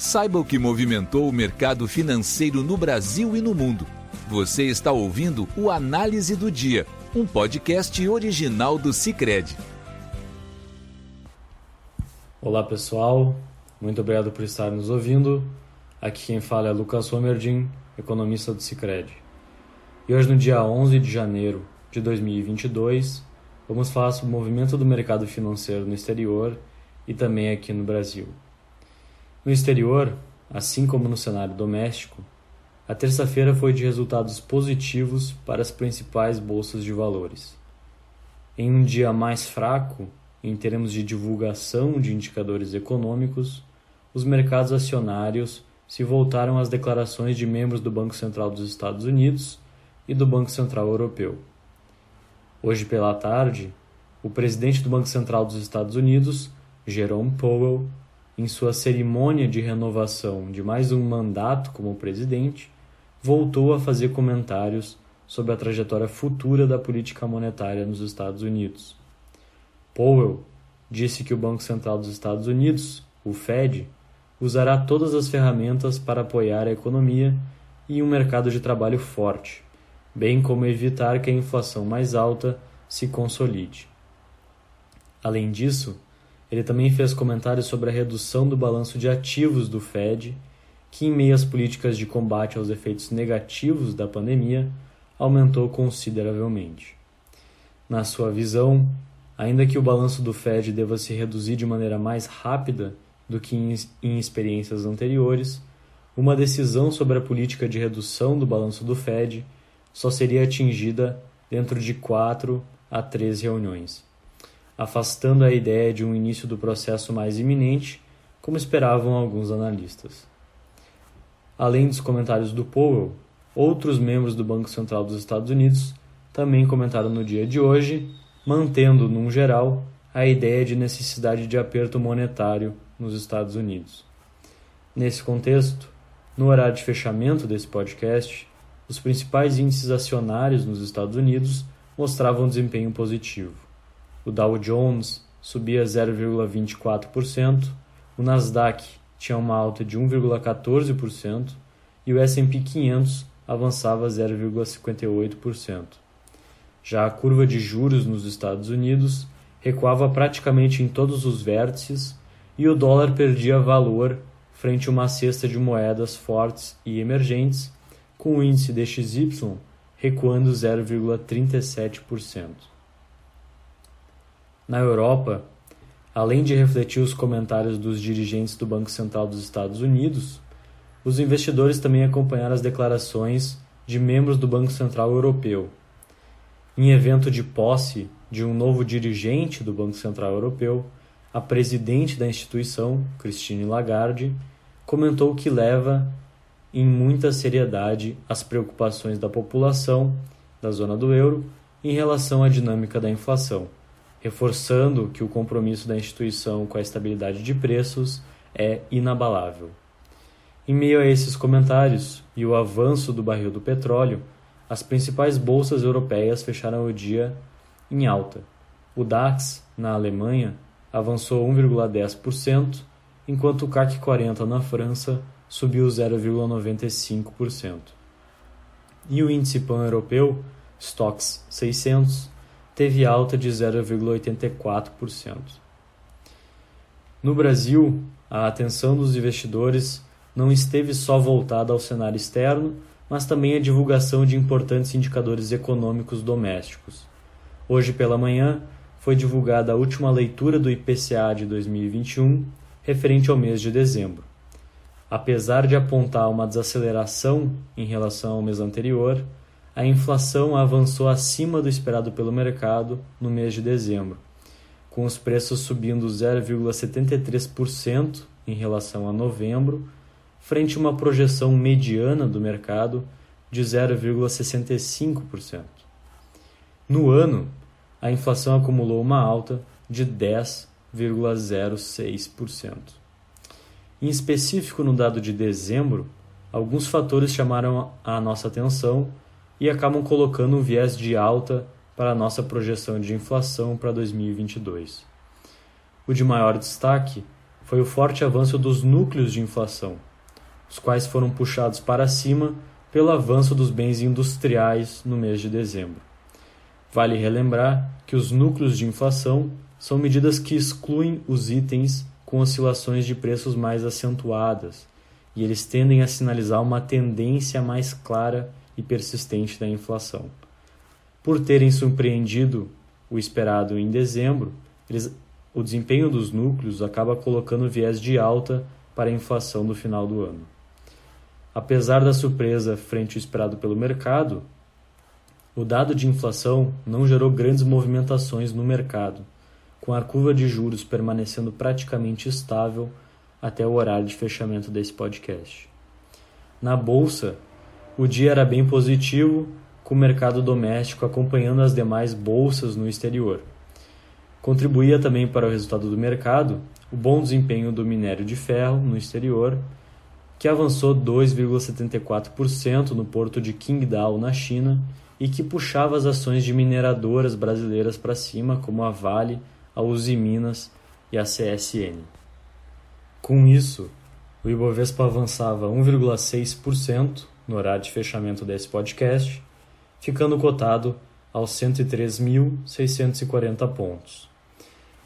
Saiba o que movimentou o mercado financeiro no Brasil e no mundo. Você está ouvindo o Análise do Dia, um podcast original do Cicred. Olá pessoal, muito obrigado por estar nos ouvindo. Aqui quem fala é Lucas Homerdin, economista do Cicred. E hoje, no dia 11 de janeiro de 2022, vamos falar sobre o movimento do mercado financeiro no exterior e também aqui no Brasil. No exterior, assim como no cenário doméstico, a terça-feira foi de resultados positivos para as principais bolsas de valores. Em um dia mais fraco, em termos de divulgação de indicadores econômicos, os mercados acionários se voltaram às declarações de membros do Banco Central dos Estados Unidos e do Banco Central Europeu. Hoje pela tarde, o presidente do Banco Central dos Estados Unidos, Jerome Powell, em sua cerimônia de renovação de mais um mandato como presidente, voltou a fazer comentários sobre a trajetória futura da política monetária nos Estados Unidos. Powell disse que o Banco Central dos Estados Unidos, o Fed, usará todas as ferramentas para apoiar a economia e um mercado de trabalho forte, bem como evitar que a inflação mais alta se consolide. Além disso, ele também fez comentários sobre a redução do balanço de ativos do Fed, que, em meio às políticas de combate aos efeitos negativos da pandemia, aumentou consideravelmente. Na sua visão, ainda que o balanço do Fed deva se reduzir de maneira mais rápida do que em, experiências anteriores, uma decisão sobre a política de redução do balanço do Fed só seria atingida dentro de quatro a três reuniões afastando a ideia de um início do processo mais iminente, como esperavam alguns analistas. Além dos comentários do Powell, outros membros do Banco Central dos Estados Unidos também comentaram no dia de hoje, mantendo, num geral, a ideia de necessidade de aperto monetário nos Estados Unidos. Nesse contexto, no horário de fechamento desse podcast, os principais índices acionários nos Estados Unidos mostravam desempenho positivo. O Dow Jones subia 0,24%, o Nasdaq tinha uma alta de 1,14% e o S&P 500 avançava 0,58%. Já a curva de juros nos Estados Unidos recuava praticamente em todos os vértices e o dólar perdia valor frente a uma cesta de moedas fortes e emergentes, com o índice DXY recuando 0,37%. Na Europa, além de refletir os comentários dos dirigentes do Banco Central dos Estados Unidos, os investidores também acompanharam as declarações de membros do Banco Central Europeu. Em evento de posse de um novo dirigente do Banco Central Europeu, a presidente da instituição, Christine Lagarde, comentou que leva em muita seriedade as preocupações da população da zona do euro em relação à dinâmica da inflação reforçando que o compromisso da instituição com a estabilidade de preços é inabalável. Em meio a esses comentários e o avanço do barril do petróleo, as principais bolsas europeias fecharam o dia em alta. O DAX, na Alemanha, avançou 1,10%, enquanto o CAC 40 na França subiu 0,95%. E o índice pan-europeu, STOXX 600, teve alta de 0,84%. No Brasil, a atenção dos investidores não esteve só voltada ao cenário externo, mas também à divulgação de importantes indicadores econômicos domésticos. Hoje pela manhã foi divulgada a última leitura do IPCA de 2021, referente ao mês de dezembro. Apesar de apontar uma desaceleração em relação ao mês anterior, a inflação avançou acima do esperado pelo mercado no mês de dezembro, com os preços subindo 0,73% em relação a novembro, frente a uma projeção mediana do mercado de 0,65%. No ano, a inflação acumulou uma alta de 10,06%. Em específico, no dado de dezembro, alguns fatores chamaram a nossa atenção e acabam colocando um viés de alta para a nossa projeção de inflação para 2022. O de maior destaque foi o forte avanço dos núcleos de inflação, os quais foram puxados para cima pelo avanço dos bens industriais no mês de dezembro. Vale relembrar que os núcleos de inflação são medidas que excluem os itens com oscilações de preços mais acentuadas, e eles tendem a sinalizar uma tendência mais clara e persistente da inflação. Por terem surpreendido o esperado em dezembro, eles, o desempenho dos núcleos acaba colocando viés de alta para a inflação no final do ano. Apesar da surpresa frente ao esperado pelo mercado, o dado de inflação não gerou grandes movimentações no mercado, com a curva de juros permanecendo praticamente estável até o horário de fechamento desse podcast. Na bolsa, o dia era bem positivo, com o mercado doméstico acompanhando as demais bolsas no exterior. Contribuía também para o resultado do mercado o bom desempenho do minério de ferro no exterior, que avançou 2,74% no porto de Qingdao, na China, e que puxava as ações de mineradoras brasileiras para cima, como a Vale, a Uzi Minas e a CSN. Com isso, o Ibovespa avançava 1,6% no horário de fechamento desse podcast, ficando cotado aos 103.640 pontos.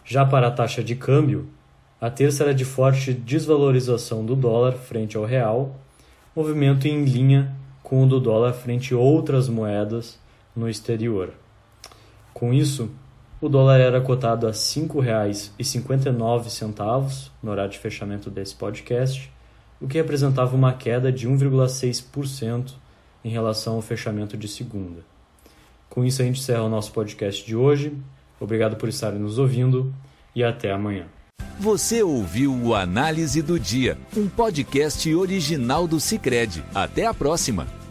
Já para a taxa de câmbio, a terça era de forte desvalorização do dólar frente ao real, movimento em linha com o do dólar frente a outras moedas no exterior. Com isso, o dólar era cotado a R$ 5,59 no horário de fechamento desse podcast, o que representava uma queda de 1,6% em relação ao fechamento de segunda. Com isso, a gente encerra o nosso podcast de hoje. Obrigado por estarem nos ouvindo e até amanhã. Você ouviu o Análise do Dia, um podcast original do Cicred. Até a próxima!